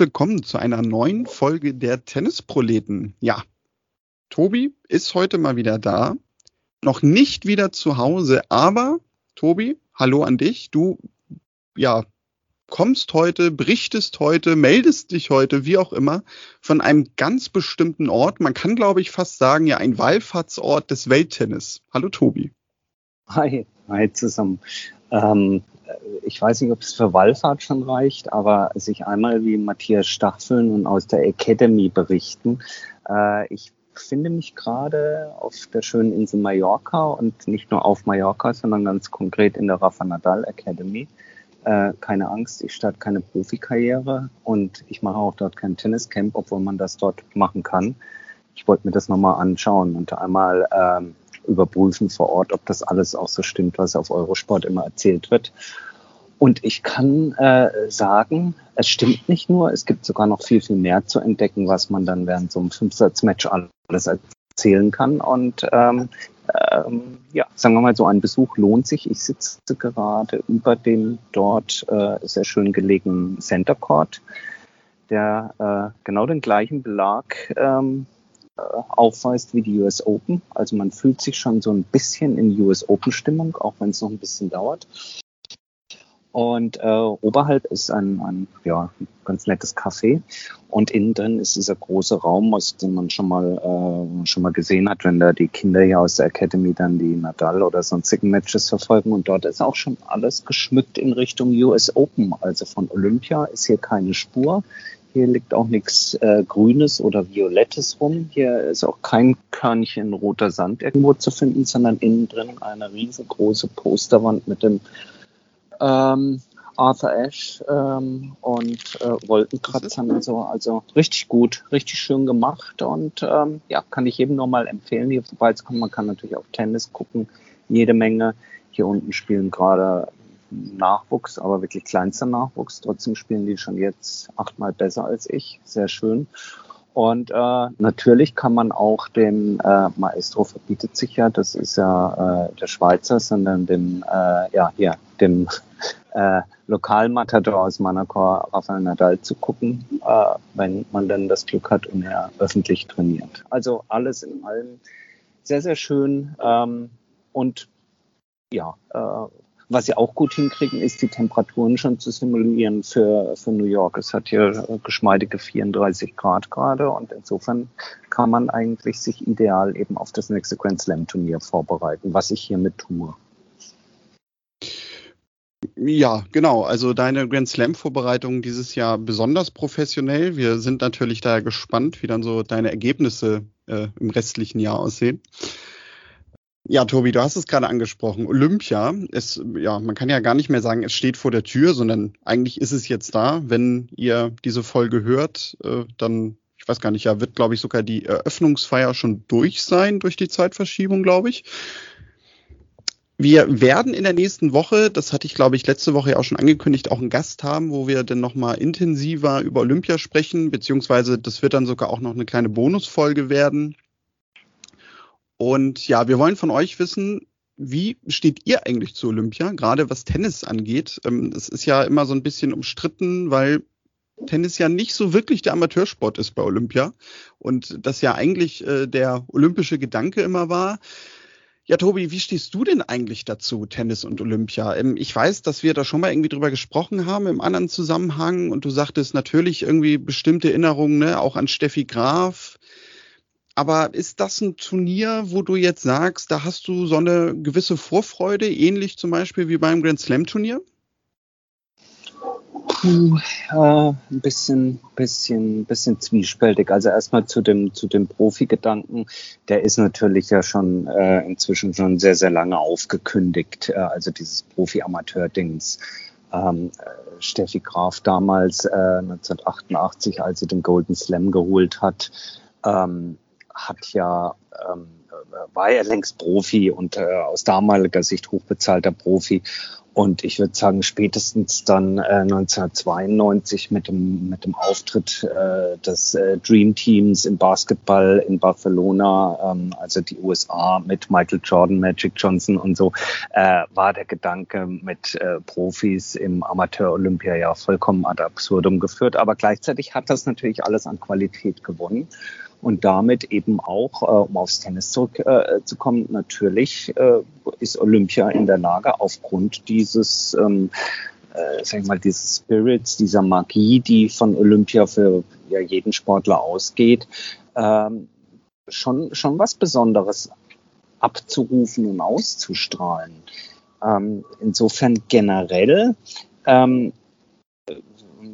Willkommen zu einer neuen Folge der Tennisproleten. Ja, Tobi ist heute mal wieder da. Noch nicht wieder zu Hause, aber Tobi, hallo an dich. Du, ja, kommst heute, berichtest heute, meldest dich heute, wie auch immer, von einem ganz bestimmten Ort. Man kann, glaube ich, fast sagen, ja, ein Wallfahrtsort des Welttennis. Hallo Tobi. Hi, hi zusammen. Ähm, ich weiß nicht, ob es für Wallfahrt schon reicht, aber sich einmal wie Matthias Staffeln und aus der Academy berichten. Äh, ich befinde mich gerade auf der schönen Insel Mallorca und nicht nur auf Mallorca, sondern ganz konkret in der Rafa Nadal Academy. Äh, keine Angst, ich starte keine Profikarriere und ich mache auch dort kein Tenniscamp, obwohl man das dort machen kann. Ich wollte mir das nochmal anschauen und einmal ähm, überprüfen vor Ort, ob das alles auch so stimmt, was auf Eurosport immer erzählt wird. Und ich kann äh, sagen, es stimmt nicht nur, es gibt sogar noch viel, viel mehr zu entdecken, was man dann während so einem Fünfsatz-Match alles erzählen kann. Und ähm, ähm, ja, sagen wir mal so, ein Besuch lohnt sich. Ich sitze gerade über dem dort äh, sehr schön gelegenen Center Court, der äh, genau den gleichen Belag ähm, äh, aufweist wie die US Open. Also man fühlt sich schon so ein bisschen in US Open Stimmung, auch wenn es noch ein bisschen dauert. Und äh, oberhalb ist ein, ein ja, ganz nettes Café. Und innen drin ist dieser große Raum, aus dem man schon mal, äh, schon mal gesehen hat, wenn da die Kinder hier aus der Academy dann die Nadal oder sonstigen Matches verfolgen. Und dort ist auch schon alles geschmückt in Richtung US Open. Also von Olympia ist hier keine Spur. Hier liegt auch nichts äh, Grünes oder Violettes rum. Hier ist auch kein Körnchen roter Sand irgendwo zu finden, sondern innen drin eine riesengroße Posterwand mit dem ähm, Arthur Ashe ähm, und äh, Wolkenkratzern und so. Also richtig gut, richtig schön gemacht und ähm, ja, kann ich jedem nur mal empfehlen, hier vorbeizukommen. Man kann natürlich auch Tennis gucken, jede Menge. Hier unten spielen gerade Nachwuchs, aber wirklich kleinster Nachwuchs. Trotzdem spielen die schon jetzt achtmal besser als ich. Sehr schön. Und äh, natürlich kann man auch dem äh, Maestro verbietet sich ja, das ist ja äh, der Schweizer, sondern dem, äh, ja, hier, dem äh, Lokalmatador aus Manacor, Rafael Nadal, zu gucken, äh, wenn man dann das Glück hat und er öffentlich trainiert. Also alles in allem sehr, sehr schön ähm, und ja, äh, was sie auch gut hinkriegen, ist die Temperaturen schon zu simulieren für, für New York. Es hat hier geschmeidige 34 Grad gerade und insofern kann man eigentlich sich ideal eben auf das nächste Grand Slam Turnier vorbereiten, was ich hiermit tue. Ja, genau. Also deine Grand Slam Vorbereitung dieses Jahr besonders professionell. Wir sind natürlich da gespannt, wie dann so deine Ergebnisse äh, im restlichen Jahr aussehen. Ja, Tobi, du hast es gerade angesprochen. Olympia ist, ja, man kann ja gar nicht mehr sagen, es steht vor der Tür, sondern eigentlich ist es jetzt da. Wenn ihr diese Folge hört, äh, dann, ich weiß gar nicht, ja, wird, glaube ich, sogar die Eröffnungsfeier schon durch sein, durch die Zeitverschiebung, glaube ich. Wir werden in der nächsten Woche, das hatte ich glaube ich letzte Woche ja auch schon angekündigt, auch einen Gast haben, wo wir dann nochmal intensiver über Olympia sprechen, beziehungsweise das wird dann sogar auch noch eine kleine Bonusfolge werden. Und ja, wir wollen von euch wissen, wie steht ihr eigentlich zu Olympia, gerade was Tennis angeht? Ähm, es ist ja immer so ein bisschen umstritten, weil Tennis ja nicht so wirklich der Amateursport ist bei Olympia und das ja eigentlich äh, der olympische Gedanke immer war. Ja, Tobi, wie stehst du denn eigentlich dazu, Tennis und Olympia? Ähm, ich weiß, dass wir da schon mal irgendwie drüber gesprochen haben im anderen Zusammenhang und du sagtest natürlich irgendwie bestimmte Erinnerungen, ne, auch an Steffi Graf, aber ist das ein Turnier, wo du jetzt sagst, da hast du so eine gewisse Vorfreude, ähnlich zum Beispiel wie beim Grand Slam Turnier? Puh, äh, ein bisschen, bisschen, bisschen zwiespältig. Also erstmal zu dem, zu dem Profi-Gedanken. Der ist natürlich ja schon äh, inzwischen schon sehr, sehr lange aufgekündigt. Äh, also dieses Profi-Amateur-Dings. Ähm, äh, Steffi Graf damals äh, 1988, als sie den Golden Slam geholt hat, ähm, hat ja ähm, war er längst Profi und äh, aus damaliger Sicht hochbezahlter Profi. Und ich würde sagen, spätestens dann äh, 1992 mit dem, mit dem Auftritt äh, des äh, Dream Teams im Basketball in Barcelona, ähm, also die USA mit Michael Jordan, Magic Johnson und so, äh, war der Gedanke mit äh, Profis im Amateur-Olympia ja vollkommen ad absurdum geführt. Aber gleichzeitig hat das natürlich alles an Qualität gewonnen und damit eben auch, äh, um aufs Tennis zurückzukommen, äh, natürlich äh, ist Olympia in der Lage, aufgrund dieses, ähm, äh, sag ich mal, dieses Spirits, dieser Magie, die von Olympia für ja, jeden Sportler ausgeht, ähm, schon, schon was Besonderes abzurufen und auszustrahlen. Ähm, insofern generell ähm,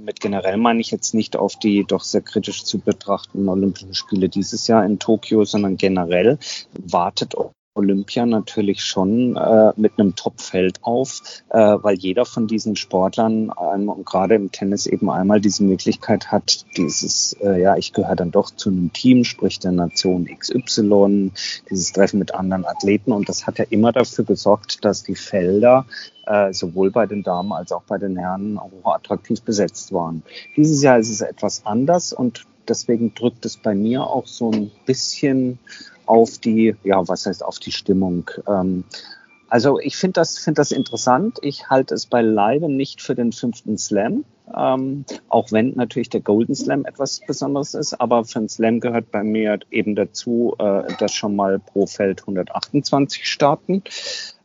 mit generell meine ich jetzt nicht auf die doch sehr kritisch zu betrachtenden Olympischen Spiele dieses Jahr in Tokio, sondern generell wartet Olympia natürlich schon äh, mit einem Topfeld auf, äh, weil jeder von diesen Sportlern ähm, und gerade im Tennis eben einmal diese Möglichkeit hat, dieses, äh, ja, ich gehöre dann doch zu einem Team, sprich der Nation XY, dieses Treffen mit anderen Athleten und das hat ja immer dafür gesorgt, dass die Felder äh, sowohl bei den Damen als auch bei den Herren hoch attraktiv besetzt waren. Dieses Jahr ist es etwas anders und deswegen drückt es bei mir auch so ein bisschen auf die, ja, was heißt auf die Stimmung. Ähm, also ich finde das, finde das interessant. Ich halte es beileibe nicht für den fünften Slam, ähm, auch wenn natürlich der Golden Slam etwas Besonderes ist. Aber für den Slam gehört bei mir eben dazu, äh, dass schon mal pro Feld 128 starten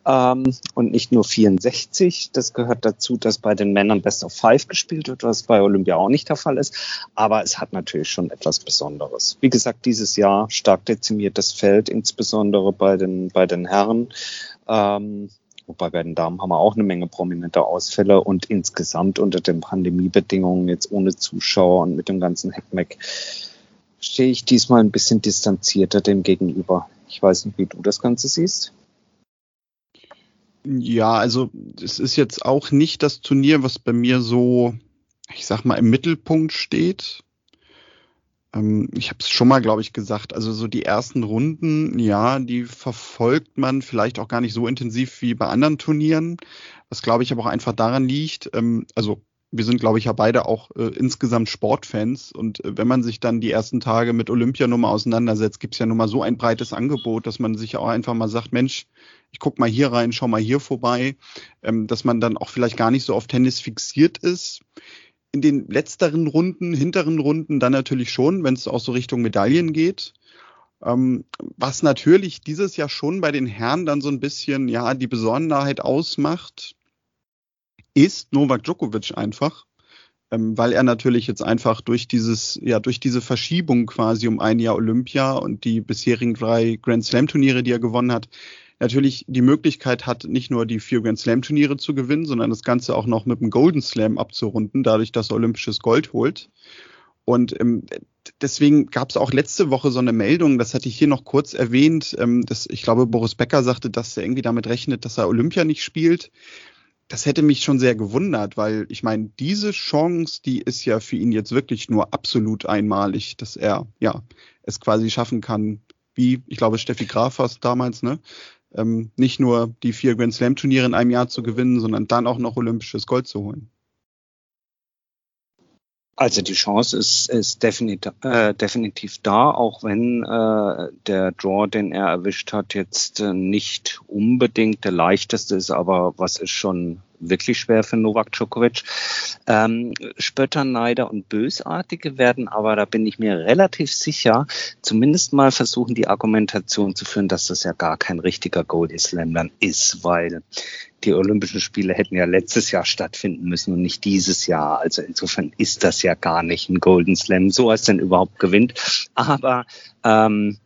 ähm, und nicht nur 64. Das gehört dazu, dass bei den Männern Best of Five gespielt wird, was bei Olympia auch nicht der Fall ist. Aber es hat natürlich schon etwas Besonderes. Wie gesagt, dieses Jahr stark dezimiertes Feld, insbesondere bei den, bei den Herren. Ähm, Wobei bei den Damen haben wir auch eine Menge prominenter Ausfälle und insgesamt unter den Pandemiebedingungen jetzt ohne Zuschauer und mit dem ganzen Heckmeck stehe ich diesmal ein bisschen distanzierter dem gegenüber. Ich weiß nicht, wie du das Ganze siehst. Ja, also es ist jetzt auch nicht das Turnier, was bei mir so, ich sag mal, im Mittelpunkt steht. Ähm, ich habe es schon mal, glaube ich, gesagt. Also so die ersten Runden, ja, die verfolgt man vielleicht auch gar nicht so intensiv wie bei anderen Turnieren. Was glaube ich aber auch einfach daran liegt. Ähm, also wir sind, glaube ich, ja beide auch äh, insgesamt Sportfans. Und äh, wenn man sich dann die ersten Tage mit Olympia nur mal auseinandersetzt, gibt es ja nun mal so ein breites Angebot, dass man sich auch einfach mal sagt, Mensch, ich guck mal hier rein, schau mal hier vorbei, ähm, dass man dann auch vielleicht gar nicht so auf Tennis fixiert ist. In den letzteren Runden, hinteren Runden dann natürlich schon, wenn es auch so Richtung Medaillen geht. Ähm, was natürlich dieses Jahr schon bei den Herren dann so ein bisschen, ja, die Besonderheit ausmacht, ist Novak Djokovic einfach ähm, weil er natürlich jetzt einfach durch dieses, ja, durch diese Verschiebung quasi um ein Jahr Olympia und die bisherigen drei Grand Slam Turniere, die er gewonnen hat, natürlich die Möglichkeit hat, nicht nur die vier Grand Slam Turniere zu gewinnen, sondern das Ganze auch noch mit dem Golden Slam abzurunden, dadurch, dass er olympisches Gold holt. Und ähm, deswegen gab es auch letzte Woche so eine Meldung, das hatte ich hier noch kurz erwähnt, ähm, dass ich glaube, Boris Becker sagte, dass er irgendwie damit rechnet, dass er Olympia nicht spielt das hätte mich schon sehr gewundert, weil ich meine, diese Chance, die ist ja für ihn jetzt wirklich nur absolut einmalig, dass er ja es quasi schaffen kann, wie ich glaube Steffi Graf war damals, ne? Ähm, nicht nur die vier Grand Slam Turniere in einem Jahr zu gewinnen, sondern dann auch noch olympisches Gold zu holen. Also die Chance ist, ist definitiv, äh, definitiv da, auch wenn äh, der Draw, den er erwischt hat, jetzt äh, nicht unbedingt der leichteste ist, aber was ist schon wirklich schwer für Novak Djokovic. Ähm, Spötter, Neider und Bösartige werden aber, da bin ich mir relativ sicher, zumindest mal versuchen, die Argumentation zu führen, dass das ja gar kein richtiger Gold Slam dann ist, weil die Olympischen Spiele hätten ja letztes Jahr stattfinden müssen und nicht dieses Jahr. Also insofern ist das ja gar nicht ein Golden Slam, so als denn überhaupt gewinnt. Aber ähm,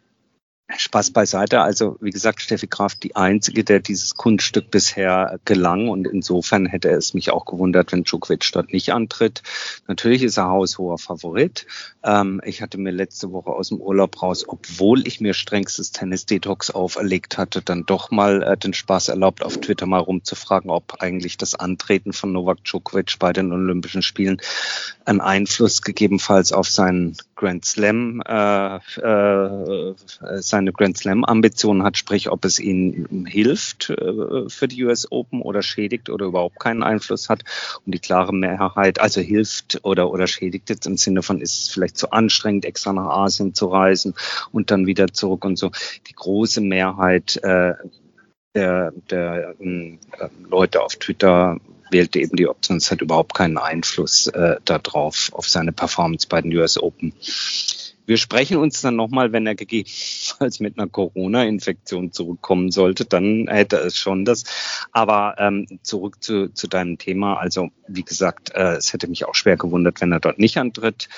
Spaß beiseite. Also wie gesagt, Steffi Graf die einzige, der dieses Kunststück bisher gelang und insofern hätte es mich auch gewundert, wenn Djokovic dort nicht antritt. Natürlich ist er haushoher Favorit. Ähm, ich hatte mir letzte Woche aus dem Urlaub raus, obwohl ich mir strengstes Tennis-Detox auferlegt hatte, dann doch mal äh, den Spaß erlaubt, auf Twitter mal rumzufragen, ob eigentlich das Antreten von Novak Djokovic bei den Olympischen Spielen einen Einfluss gegebenenfalls auf seinen Grand Slam, äh, äh, seine Grand Slam Ambitionen hat, sprich, ob es ihnen hilft äh, für die US Open oder schädigt oder überhaupt keinen Einfluss hat. Und die klare Mehrheit, also hilft oder, oder schädigt jetzt im Sinne von, ist es vielleicht zu anstrengend, extra nach Asien zu reisen und dann wieder zurück und so. Die große Mehrheit äh, der, der äh, Leute auf Twitter wählte eben die Option, es hat überhaupt keinen Einfluss äh, darauf, auf seine Performance bei den US Open. Wir sprechen uns dann nochmal, wenn er gegebenenfalls mit einer Corona-Infektion zurückkommen sollte, dann hätte es schon das. Aber ähm, zurück zu, zu deinem Thema. Also wie gesagt, äh, es hätte mich auch schwer gewundert, wenn er dort nicht antritt.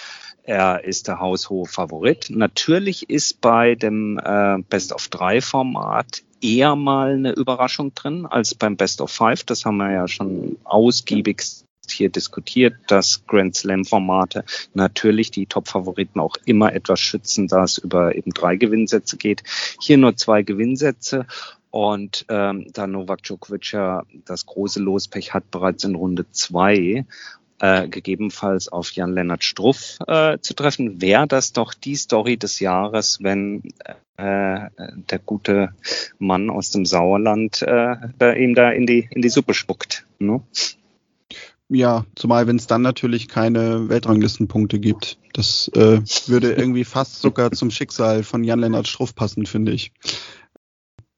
Er ist der haushohe Favorit. Natürlich ist bei dem äh, Best of Drei Format eher mal eine Überraschung drin als beim Best of Five. Das haben wir ja schon ausgiebig hier diskutiert, dass Grand Slam Formate natürlich die Top-Favoriten auch immer etwas schützen, da es über eben drei Gewinnsätze geht. Hier nur zwei Gewinnsätze. Und ähm, da Novak Djokovic ja das große Lospech hat bereits in Runde zwei äh, gegebenenfalls auf Jan-Lennart Struff äh, zu treffen, wäre das doch die Story des Jahres, wenn äh, der gute Mann aus dem Sauerland äh, ihm da in die, in die Suppe spuckt. Ne? Ja, zumal wenn es dann natürlich keine Weltranglistenpunkte gibt. Das äh, würde irgendwie fast sogar zum Schicksal von Jan-Lennart Struff passen, finde ich.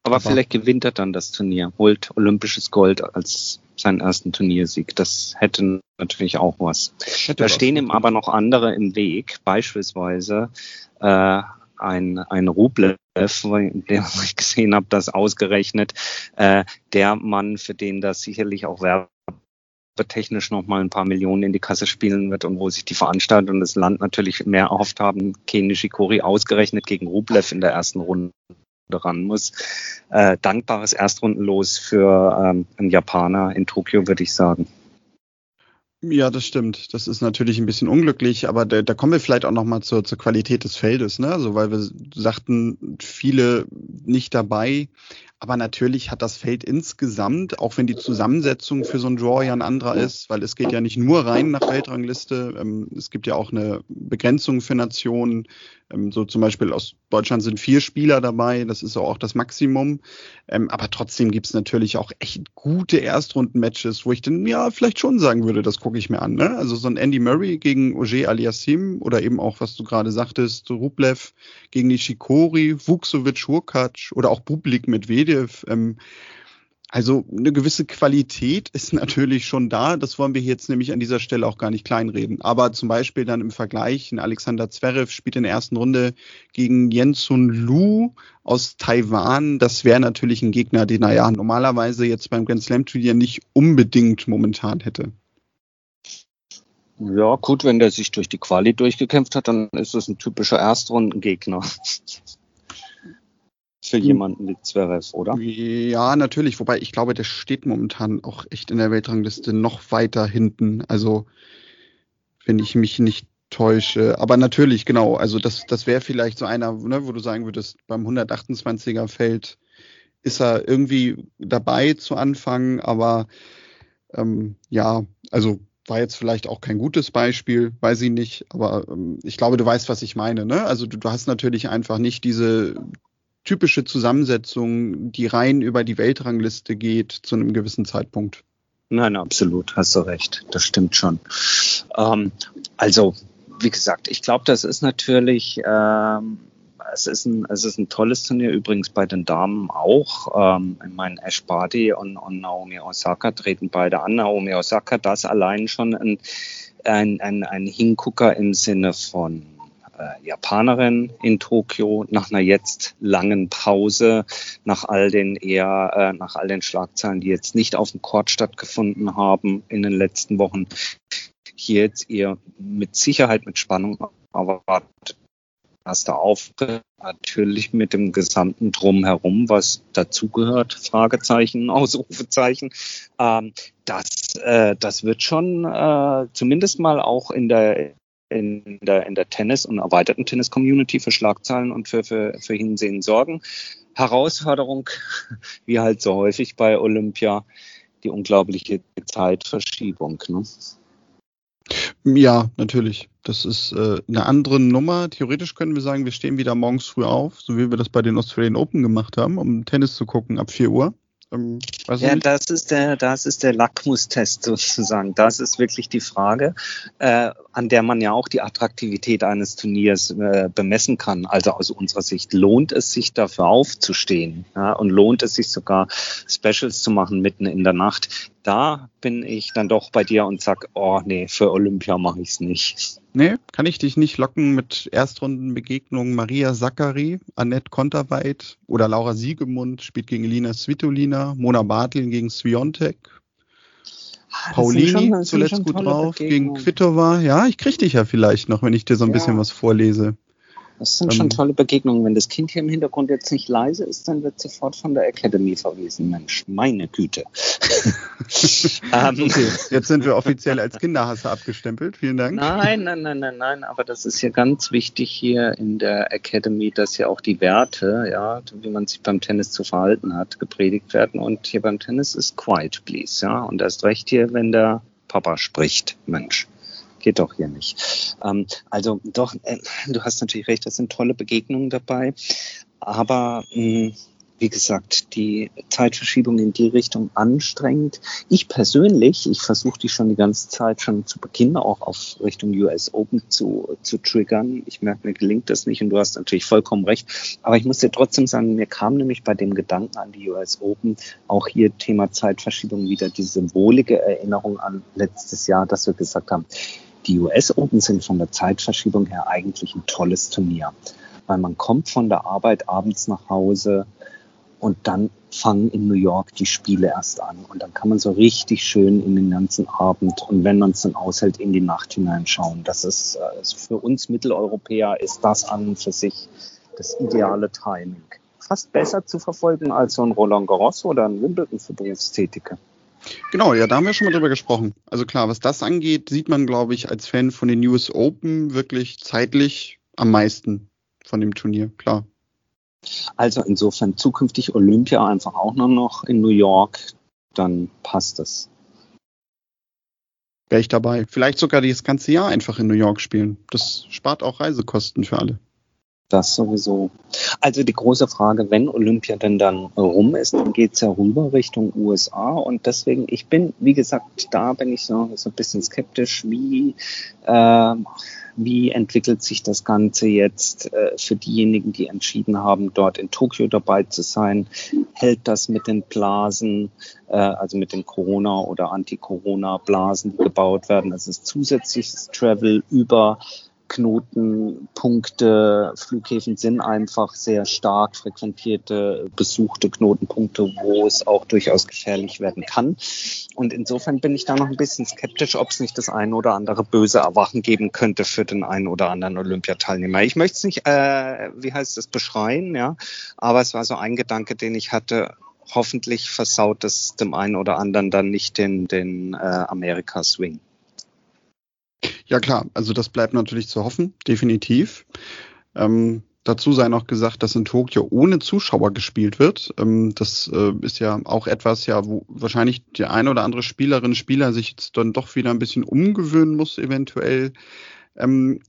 Aber, Aber vielleicht gewinnt er dann das Turnier, holt olympisches Gold als seinen ersten Turniersieg. Das hätte natürlich auch was. Hätte da was. stehen ihm aber noch andere im Weg, beispielsweise äh, ein, ein Rublev, der ich gesehen habe, das ausgerechnet äh, der Mann, für den das sicherlich auch werbetechnisch noch mal ein paar Millionen in die Kasse spielen wird und wo sich die Veranstalter und das Land natürlich mehr erhofft haben, Ken Nishikori ausgerechnet gegen Rublev in der ersten Runde ran muss. Äh, dankbares Erstrundenlos für ähm, einen Japaner in Tokio, würde ich sagen. Ja, das stimmt. Das ist natürlich ein bisschen unglücklich, aber da, da kommen wir vielleicht auch noch mal zur, zur Qualität des Feldes, ne? Also weil wir sagten, viele nicht dabei. Aber natürlich hat das Feld insgesamt, auch wenn die Zusammensetzung für so ein Draw ja ein anderer ist, weil es geht ja nicht nur rein nach Weltrangliste, ähm, es gibt ja auch eine Begrenzung für Nationen. Ähm, so zum Beispiel aus Deutschland sind vier Spieler dabei, das ist auch das Maximum. Ähm, aber trotzdem gibt's natürlich auch echt gute Erstrunden-Matches, wo ich dann ja vielleicht schon sagen würde, das gucke ich mir an. Ne? Also so ein Andy Murray gegen Oger Aliassim oder eben auch, was du gerade sagtest, Rublev gegen Nishikori, Vuksovic, Hurkacz oder auch Bublik Medvedev. Ähm, also eine gewisse Qualität ist natürlich schon da. Das wollen wir jetzt nämlich an dieser Stelle auch gar nicht kleinreden. Aber zum Beispiel dann im Vergleich, ein Alexander Zverev spielt in der ersten Runde gegen Jensun Lu aus Taiwan. Das wäre natürlich ein Gegner, den er ja normalerweise jetzt beim Grand Slam Turnier nicht unbedingt momentan hätte. Ja, gut, wenn der sich durch die Quali durchgekämpft hat, dann ist das ein typischer Erstrundengegner für hm. jemanden wie Zverev, oder? Ja, natürlich. Wobei ich glaube, der steht momentan auch echt in der Weltrangliste noch weiter hinten. Also, wenn ich mich nicht täusche. Aber natürlich, genau. Also, das, das wäre vielleicht so einer, ne, wo du sagen würdest, beim 128er Feld ist er irgendwie dabei zu anfangen. Aber ähm, ja, also war jetzt vielleicht auch kein gutes Beispiel, weiß ich nicht, aber ähm, ich glaube, du weißt, was ich meine. Ne? Also du, du hast natürlich einfach nicht diese typische Zusammensetzung, die rein über die Weltrangliste geht zu einem gewissen Zeitpunkt. Nein, absolut, hast du recht, das stimmt schon. Ähm, also, wie gesagt, ich glaube, das ist natürlich, ähm, es, ist ein, es ist ein tolles Turnier, übrigens bei den Damen auch. Ähm, ich meine, Ash Barty und, und Naomi Osaka treten beide an. Naomi Osaka, das allein schon ein, ein, ein, ein Hingucker im Sinne von äh, Japanerin in Tokio nach einer jetzt langen Pause, nach all den eher, äh, nach all den Schlagzeilen, die jetzt nicht auf dem Court stattgefunden haben in den letzten Wochen, hier jetzt eher mit Sicherheit mit Spannung erwartet. Erster Auftritt, natürlich mit dem gesamten Drumherum, was dazugehört, Fragezeichen, Ausrufezeichen. Ähm, das, äh, das wird schon äh, zumindest mal auch in der in der, in der Tennis- und erweiterten Tennis-Community für Schlagzeilen und für, für, für Hinsehen sorgen. Herausforderung, wie halt so häufig bei Olympia, die unglaubliche Zeitverschiebung. Ne? Ja, natürlich. Das ist äh, eine andere Nummer. Theoretisch können wir sagen, wir stehen wieder morgens früh auf, so wie wir das bei den Australian Open gemacht haben, um Tennis zu gucken ab 4 Uhr. Ähm, ja, das ist der, das ist der Lackmustest sozusagen. Das ist wirklich die Frage, äh, an der man ja auch die Attraktivität eines Turniers äh, bemessen kann. Also aus unserer Sicht lohnt es sich dafür aufzustehen ja, und lohnt es sich sogar Specials zu machen mitten in der Nacht. Da bin ich dann doch bei dir und sag, oh nee, für Olympia mache ich es nicht. Nee, kann ich dich nicht locken mit Erstrundenbegegnungen Maria Zachary, Annette Konterweit oder Laura Siegemund spielt gegen Lina Svitolina, Mona Bartel gegen Sviontek, ah, Paulini schon, zuletzt gut drauf gegen Kvitova. Ja, ich krieg dich ja vielleicht noch, wenn ich dir so ein ja. bisschen was vorlese. Das sind schon ähm, tolle Begegnungen. Wenn das Kind hier im Hintergrund jetzt nicht leise ist, dann wird sofort von der Academy verwiesen. Mensch, meine Güte. ähm, okay, jetzt sind wir offiziell als Kinderhasser abgestempelt. Vielen Dank. Nein, nein, nein, nein, nein. Aber das ist ja ganz wichtig hier in der Academy, dass ja auch die Werte, ja, wie man sich beim Tennis zu verhalten hat, gepredigt werden. Und hier beim Tennis ist quiet, please, ja. Und erst recht hier, wenn der Papa spricht, Mensch geht doch hier nicht. Ähm, also doch, äh, du hast natürlich recht, das sind tolle Begegnungen dabei. Aber mh, wie gesagt, die Zeitverschiebung in die Richtung anstrengend. Ich persönlich, ich versuche die schon die ganze Zeit schon zu Beginn auch auf Richtung US Open zu, zu triggern. Ich merke, mir gelingt das nicht und du hast natürlich vollkommen recht. Aber ich muss dir trotzdem sagen, mir kam nämlich bei dem Gedanken an die US Open auch hier Thema Zeitverschiebung wieder die symbolische Erinnerung an letztes Jahr, dass wir gesagt haben, die US Open sind von der Zeitverschiebung her eigentlich ein tolles Turnier, weil man kommt von der Arbeit abends nach Hause und dann fangen in New York die Spiele erst an und dann kann man so richtig schön in den ganzen Abend und wenn man es dann aushält in die Nacht hineinschauen. Das ist also für uns Mitteleuropäer ist das an und für sich das ideale Timing. Fast besser zu verfolgen als so ein Roland Garros oder ein Wimbledon für Berufstätige. Genau, ja, da haben wir schon mal drüber gesprochen. Also klar, was das angeht, sieht man, glaube ich, als Fan von den US Open wirklich zeitlich am meisten von dem Turnier, klar. Also insofern zukünftig Olympia einfach auch nur noch in New York, dann passt es. Wäre ich dabei. Vielleicht sogar das ganze Jahr einfach in New York spielen. Das spart auch Reisekosten für alle. Das sowieso. Also die große Frage, wenn Olympia denn dann rum ist, dann geht's ja rüber Richtung USA. Und deswegen, ich bin, wie gesagt, da bin ich so, so ein bisschen skeptisch, wie, äh, wie entwickelt sich das Ganze jetzt äh, für diejenigen, die entschieden haben, dort in Tokio dabei zu sein? Hält das mit den Blasen, äh, also mit den Corona- oder Anti-Corona-Blasen, die gebaut werden? Das ist zusätzliches Travel über Knotenpunkte, Flughäfen sind einfach sehr stark frequentierte, besuchte Knotenpunkte, wo es auch durchaus gefährlich werden kann. Und insofern bin ich da noch ein bisschen skeptisch, ob es nicht das ein oder andere böse Erwachen geben könnte für den einen oder anderen Olympiateilnehmer. Ich möchte es nicht, äh, wie heißt es, beschreien, ja, aber es war so ein Gedanke, den ich hatte. Hoffentlich versaut es dem einen oder anderen dann nicht den, den äh, Amerika-Swing. Ja klar, also das bleibt natürlich zu hoffen, definitiv. Ähm, dazu sei noch gesagt, dass in Tokio ohne Zuschauer gespielt wird. Ähm, das äh, ist ja auch etwas, ja, wo wahrscheinlich die eine oder andere Spielerin, Spieler sich jetzt dann doch wieder ein bisschen umgewöhnen muss, eventuell. Ähm,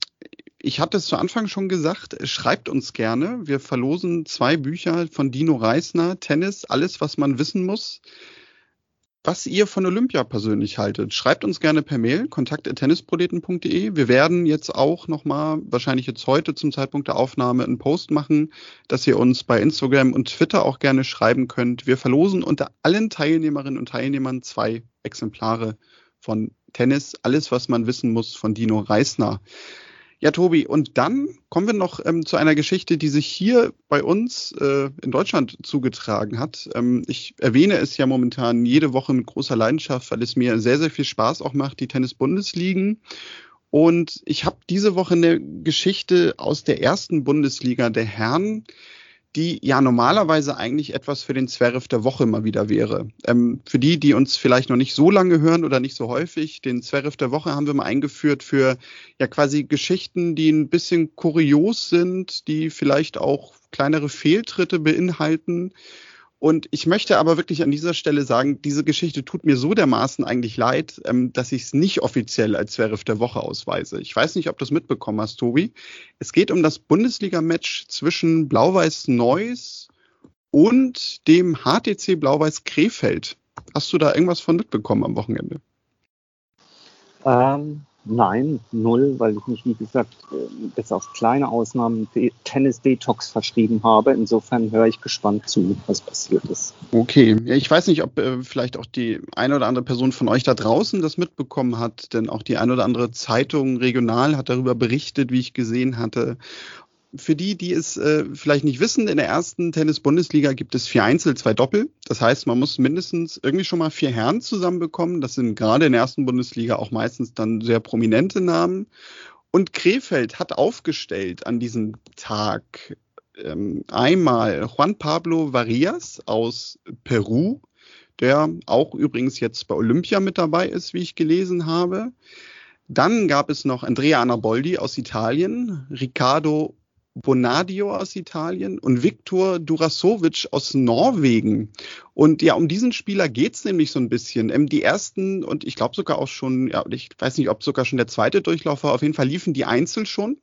ich hatte es zu Anfang schon gesagt, schreibt uns gerne. Wir verlosen zwei Bücher von Dino Reisner, Tennis, alles, was man wissen muss was ihr von Olympia persönlich haltet. Schreibt uns gerne per Mail, kontakt.tennisproleten.de. Wir werden jetzt auch nochmal, wahrscheinlich jetzt heute zum Zeitpunkt der Aufnahme, einen Post machen, dass ihr uns bei Instagram und Twitter auch gerne schreiben könnt. Wir verlosen unter allen Teilnehmerinnen und Teilnehmern zwei Exemplare von Tennis, alles, was man wissen muss von Dino Reisner. Ja, Tobi, und dann kommen wir noch ähm, zu einer Geschichte, die sich hier bei uns äh, in Deutschland zugetragen hat. Ähm, ich erwähne es ja momentan jede Woche mit großer Leidenschaft, weil es mir sehr, sehr viel Spaß auch macht, die Tennis-Bundesligen. Und ich habe diese Woche eine Geschichte aus der ersten Bundesliga der Herren die ja normalerweise eigentlich etwas für den Zwerf der Woche mal wieder wäre. Ähm, für die, die uns vielleicht noch nicht so lange hören oder nicht so häufig, den Zwerf der Woche haben wir mal eingeführt für ja quasi Geschichten, die ein bisschen kurios sind, die vielleicht auch kleinere Fehltritte beinhalten. Und ich möchte aber wirklich an dieser Stelle sagen, diese Geschichte tut mir so dermaßen eigentlich leid, ähm, dass ich es nicht offiziell als Zwerf der Woche ausweise. Ich weiß nicht, ob du es mitbekommen hast, Tobi. Es geht um das Bundesliga-Match zwischen Blau-Weiß Neuss und dem HTC Blau-Weiß Krefeld. Hast du da irgendwas von mitbekommen am Wochenende? Ähm, Nein, null, weil ich mich, wie gesagt, äh, bis auf kleine Ausnahmen Tennis-Detox verschrieben habe. Insofern höre ich gespannt zu, was passiert ist. Okay, ich weiß nicht, ob äh, vielleicht auch die eine oder andere Person von euch da draußen das mitbekommen hat, denn auch die eine oder andere Zeitung regional hat darüber berichtet, wie ich gesehen hatte für die, die es äh, vielleicht nicht wissen, in der ersten Tennis-Bundesliga gibt es vier Einzel, zwei Doppel. Das heißt, man muss mindestens irgendwie schon mal vier Herren zusammenbekommen. Das sind gerade in der ersten Bundesliga auch meistens dann sehr prominente Namen. Und Krefeld hat aufgestellt an diesem Tag ähm, einmal Juan Pablo Varias aus Peru, der auch übrigens jetzt bei Olympia mit dabei ist, wie ich gelesen habe. Dann gab es noch Andrea Anaboldi aus Italien, Riccardo Bonadio aus Italien und Viktor Durasovic aus Norwegen. Und ja, um diesen Spieler geht's nämlich so ein bisschen. Ähm, die ersten und ich glaube sogar auch schon, ja, ich weiß nicht, ob sogar schon der zweite Durchlauf war, auf jeden Fall liefen die Einzel schon.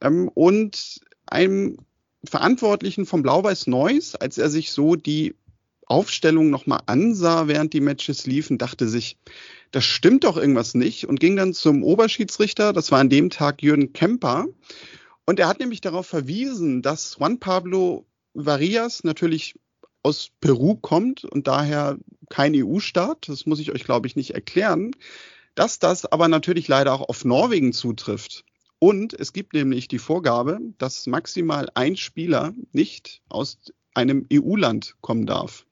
Ähm, und einem Verantwortlichen vom Blau-Weiß Neuss, als er sich so die Aufstellung nochmal ansah, während die Matches liefen, dachte sich, das stimmt doch irgendwas nicht und ging dann zum Oberschiedsrichter, das war an dem Tag Jürgen Kemper und er hat nämlich darauf verwiesen, dass Juan Pablo Varias natürlich aus Peru kommt und daher kein EU-Staat. Das muss ich euch, glaube ich, nicht erklären. Dass das aber natürlich leider auch auf Norwegen zutrifft. Und es gibt nämlich die Vorgabe, dass maximal ein Spieler nicht aus einem EU-Land kommen darf.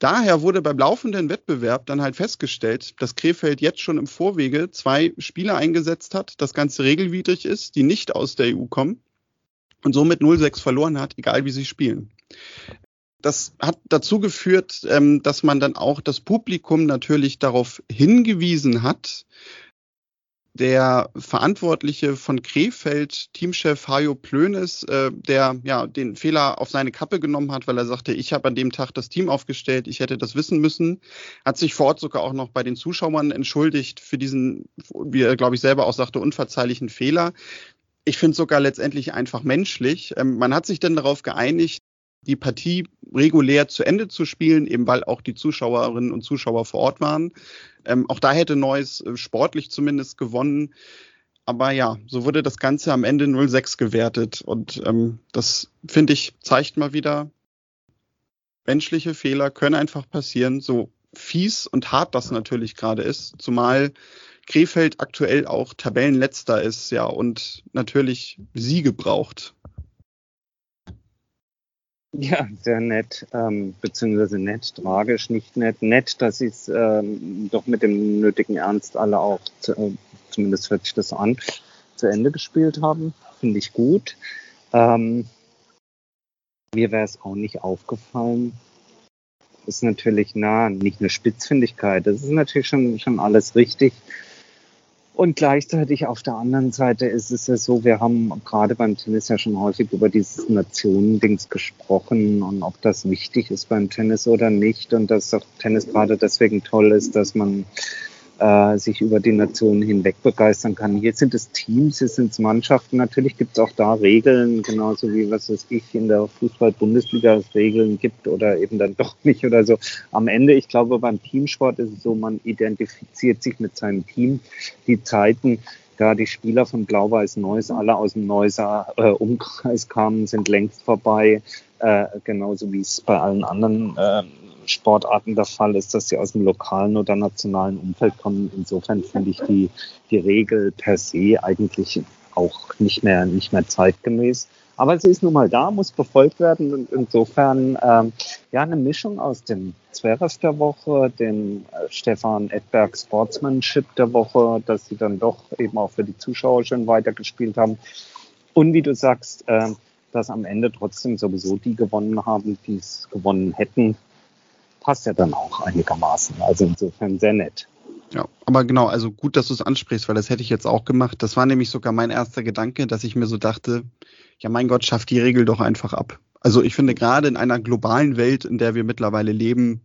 Daher wurde beim laufenden Wettbewerb dann halt festgestellt, dass Krefeld jetzt schon im Vorwege zwei Spieler eingesetzt hat, das Ganze regelwidrig ist, die nicht aus der EU kommen und somit 0-6 verloren hat, egal wie sie spielen. Das hat dazu geführt, ähm, dass man dann auch das Publikum natürlich darauf hingewiesen hat, der Verantwortliche von Krefeld, Teamchef Hajo Plönes, äh, der ja den Fehler auf seine Kappe genommen hat, weil er sagte, ich habe an dem Tag das Team aufgestellt, ich hätte das wissen müssen, hat sich vor Ort sogar auch noch bei den Zuschauern entschuldigt für diesen, wie er glaube ich selber auch sagte, unverzeihlichen Fehler. Ich finde sogar letztendlich einfach menschlich. Ähm, man hat sich dann darauf geeinigt, die Partie regulär zu Ende zu spielen, eben weil auch die Zuschauerinnen und Zuschauer vor Ort waren. Ähm, auch da hätte Neuss äh, sportlich zumindest gewonnen. Aber ja, so wurde das Ganze am Ende 0-6 gewertet. Und ähm, das, finde ich, zeigt mal wieder, menschliche Fehler können einfach passieren, so fies und hart das natürlich gerade ist. Zumal Krefeld aktuell auch Tabellenletzter ist, ja, und natürlich Siege braucht. Ja, sehr nett, ähm, beziehungsweise nett, tragisch, nicht nett. Nett, dass sie es ähm, doch mit dem nötigen Ernst alle auch, zu, äh, zumindest hört sich das an, zu Ende gespielt haben. Finde ich gut. Ähm, mir wäre es auch nicht aufgefallen. Ist natürlich nah, nicht eine Spitzfindigkeit. Das ist natürlich schon, schon alles richtig. Und gleichzeitig auf der anderen Seite ist es ja so, wir haben gerade beim Tennis ja schon häufig über dieses Nationendings gesprochen und ob das wichtig ist beim Tennis oder nicht. Und dass auch Tennis gerade deswegen toll ist, dass man äh, sich über die Nationen hinweg begeistern kann. Hier sind es Teams, hier sind es Mannschaften. Natürlich gibt es auch da Regeln, genauso wie was es ich in der Fußball-Bundesliga Regeln gibt oder eben dann doch nicht oder so. Am Ende, ich glaube, beim Teamsport ist es so, man identifiziert sich mit seinem Team. Die Zeiten, da die Spieler von Blau-Weiß Neuss alle aus dem Neusser äh, Umkreis kamen, sind längst vorbei. Äh, genauso wie es bei allen anderen äh, Sportarten der Fall ist, dass sie aus dem lokalen oder nationalen Umfeld kommen. Insofern finde ich die, die Regel per se eigentlich auch nicht mehr, nicht mehr zeitgemäß. Aber sie ist nun mal da, muss befolgt werden und insofern ähm, ja eine Mischung aus dem Zverev der Woche, dem äh, Stefan Edberg Sportsmanship der Woche, dass sie dann doch eben auch für die Zuschauer schön weitergespielt haben. Und wie du sagst, äh, dass am Ende trotzdem sowieso die gewonnen haben, die es gewonnen hätten passt ja dann auch einigermaßen. Also insofern sehr nett. Ja, aber genau, also gut, dass du es ansprichst, weil das hätte ich jetzt auch gemacht. Das war nämlich sogar mein erster Gedanke, dass ich mir so dachte, ja mein Gott, schafft die Regel doch einfach ab. Also ich finde gerade in einer globalen Welt, in der wir mittlerweile leben,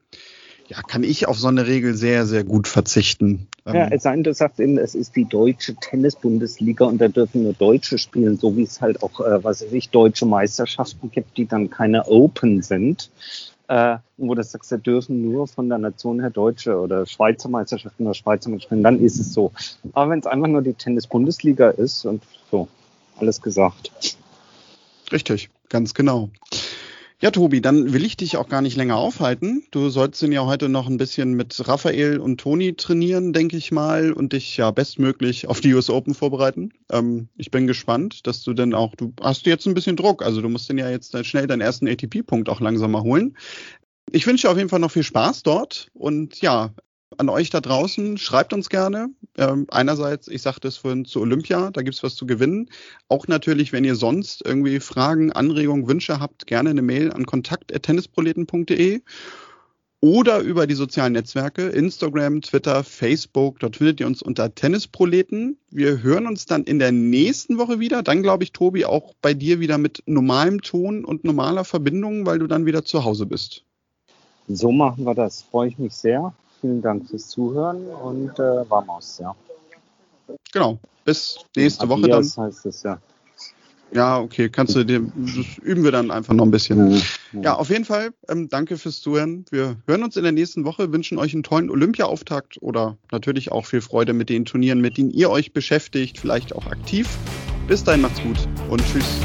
ja, kann ich auf so eine Regel sehr, sehr gut verzichten. Ja, ähm, es sei denn, du sagst eben, es ist die deutsche Tennis-Bundesliga und da dürfen nur Deutsche spielen, so wie es halt auch, äh, was weiß ich, deutsche Meisterschaften gibt, die dann keine Open sind. Äh, wo du sagst, da dürfen nur von der Nation her Deutsche oder Schweizer Meisterschaften oder Schweizer Meisterschaften, dann ist es so. Aber wenn es einfach nur die Tennis-Bundesliga ist und so, alles gesagt. Richtig, ganz genau. Ja, Tobi, dann will ich dich auch gar nicht länger aufhalten. Du sollst ihn ja heute noch ein bisschen mit Raphael und Toni trainieren, denke ich mal, und dich ja bestmöglich auf die US Open vorbereiten. Ähm, ich bin gespannt, dass du denn auch, du hast jetzt ein bisschen Druck, also du musst den ja jetzt schnell deinen ersten ATP-Punkt auch langsam mal holen. Ich wünsche auf jeden Fall noch viel Spaß dort und ja, an euch da draußen, schreibt uns gerne. Ähm, einerseits, ich sagte es vorhin zu Olympia, da gibt's was zu gewinnen. Auch natürlich, wenn ihr sonst irgendwie Fragen, Anregungen, Wünsche habt, gerne eine Mail an kontakt.tennisproleten.de oder über die sozialen Netzwerke, Instagram, Twitter, Facebook. Dort findet ihr uns unter Tennisproleten. Wir hören uns dann in der nächsten Woche wieder. Dann glaube ich, Tobi, auch bei dir wieder mit normalem Ton und normaler Verbindung, weil du dann wieder zu Hause bist. So machen wir das. Freue ich mich sehr vielen Dank fürs Zuhören und äh, Vamos, ja. Genau. Bis nächste Woche dann. heißt es, ja. Ja, okay, kannst du dir, das üben wir dann einfach noch ein bisschen. Ja auf jeden Fall, ähm, danke fürs Zuhören. Wir hören uns in der nächsten Woche, wünschen euch einen tollen Olympia-Auftakt oder natürlich auch viel Freude mit den Turnieren, mit denen ihr euch beschäftigt, vielleicht auch aktiv. Bis dahin macht's gut und tschüss.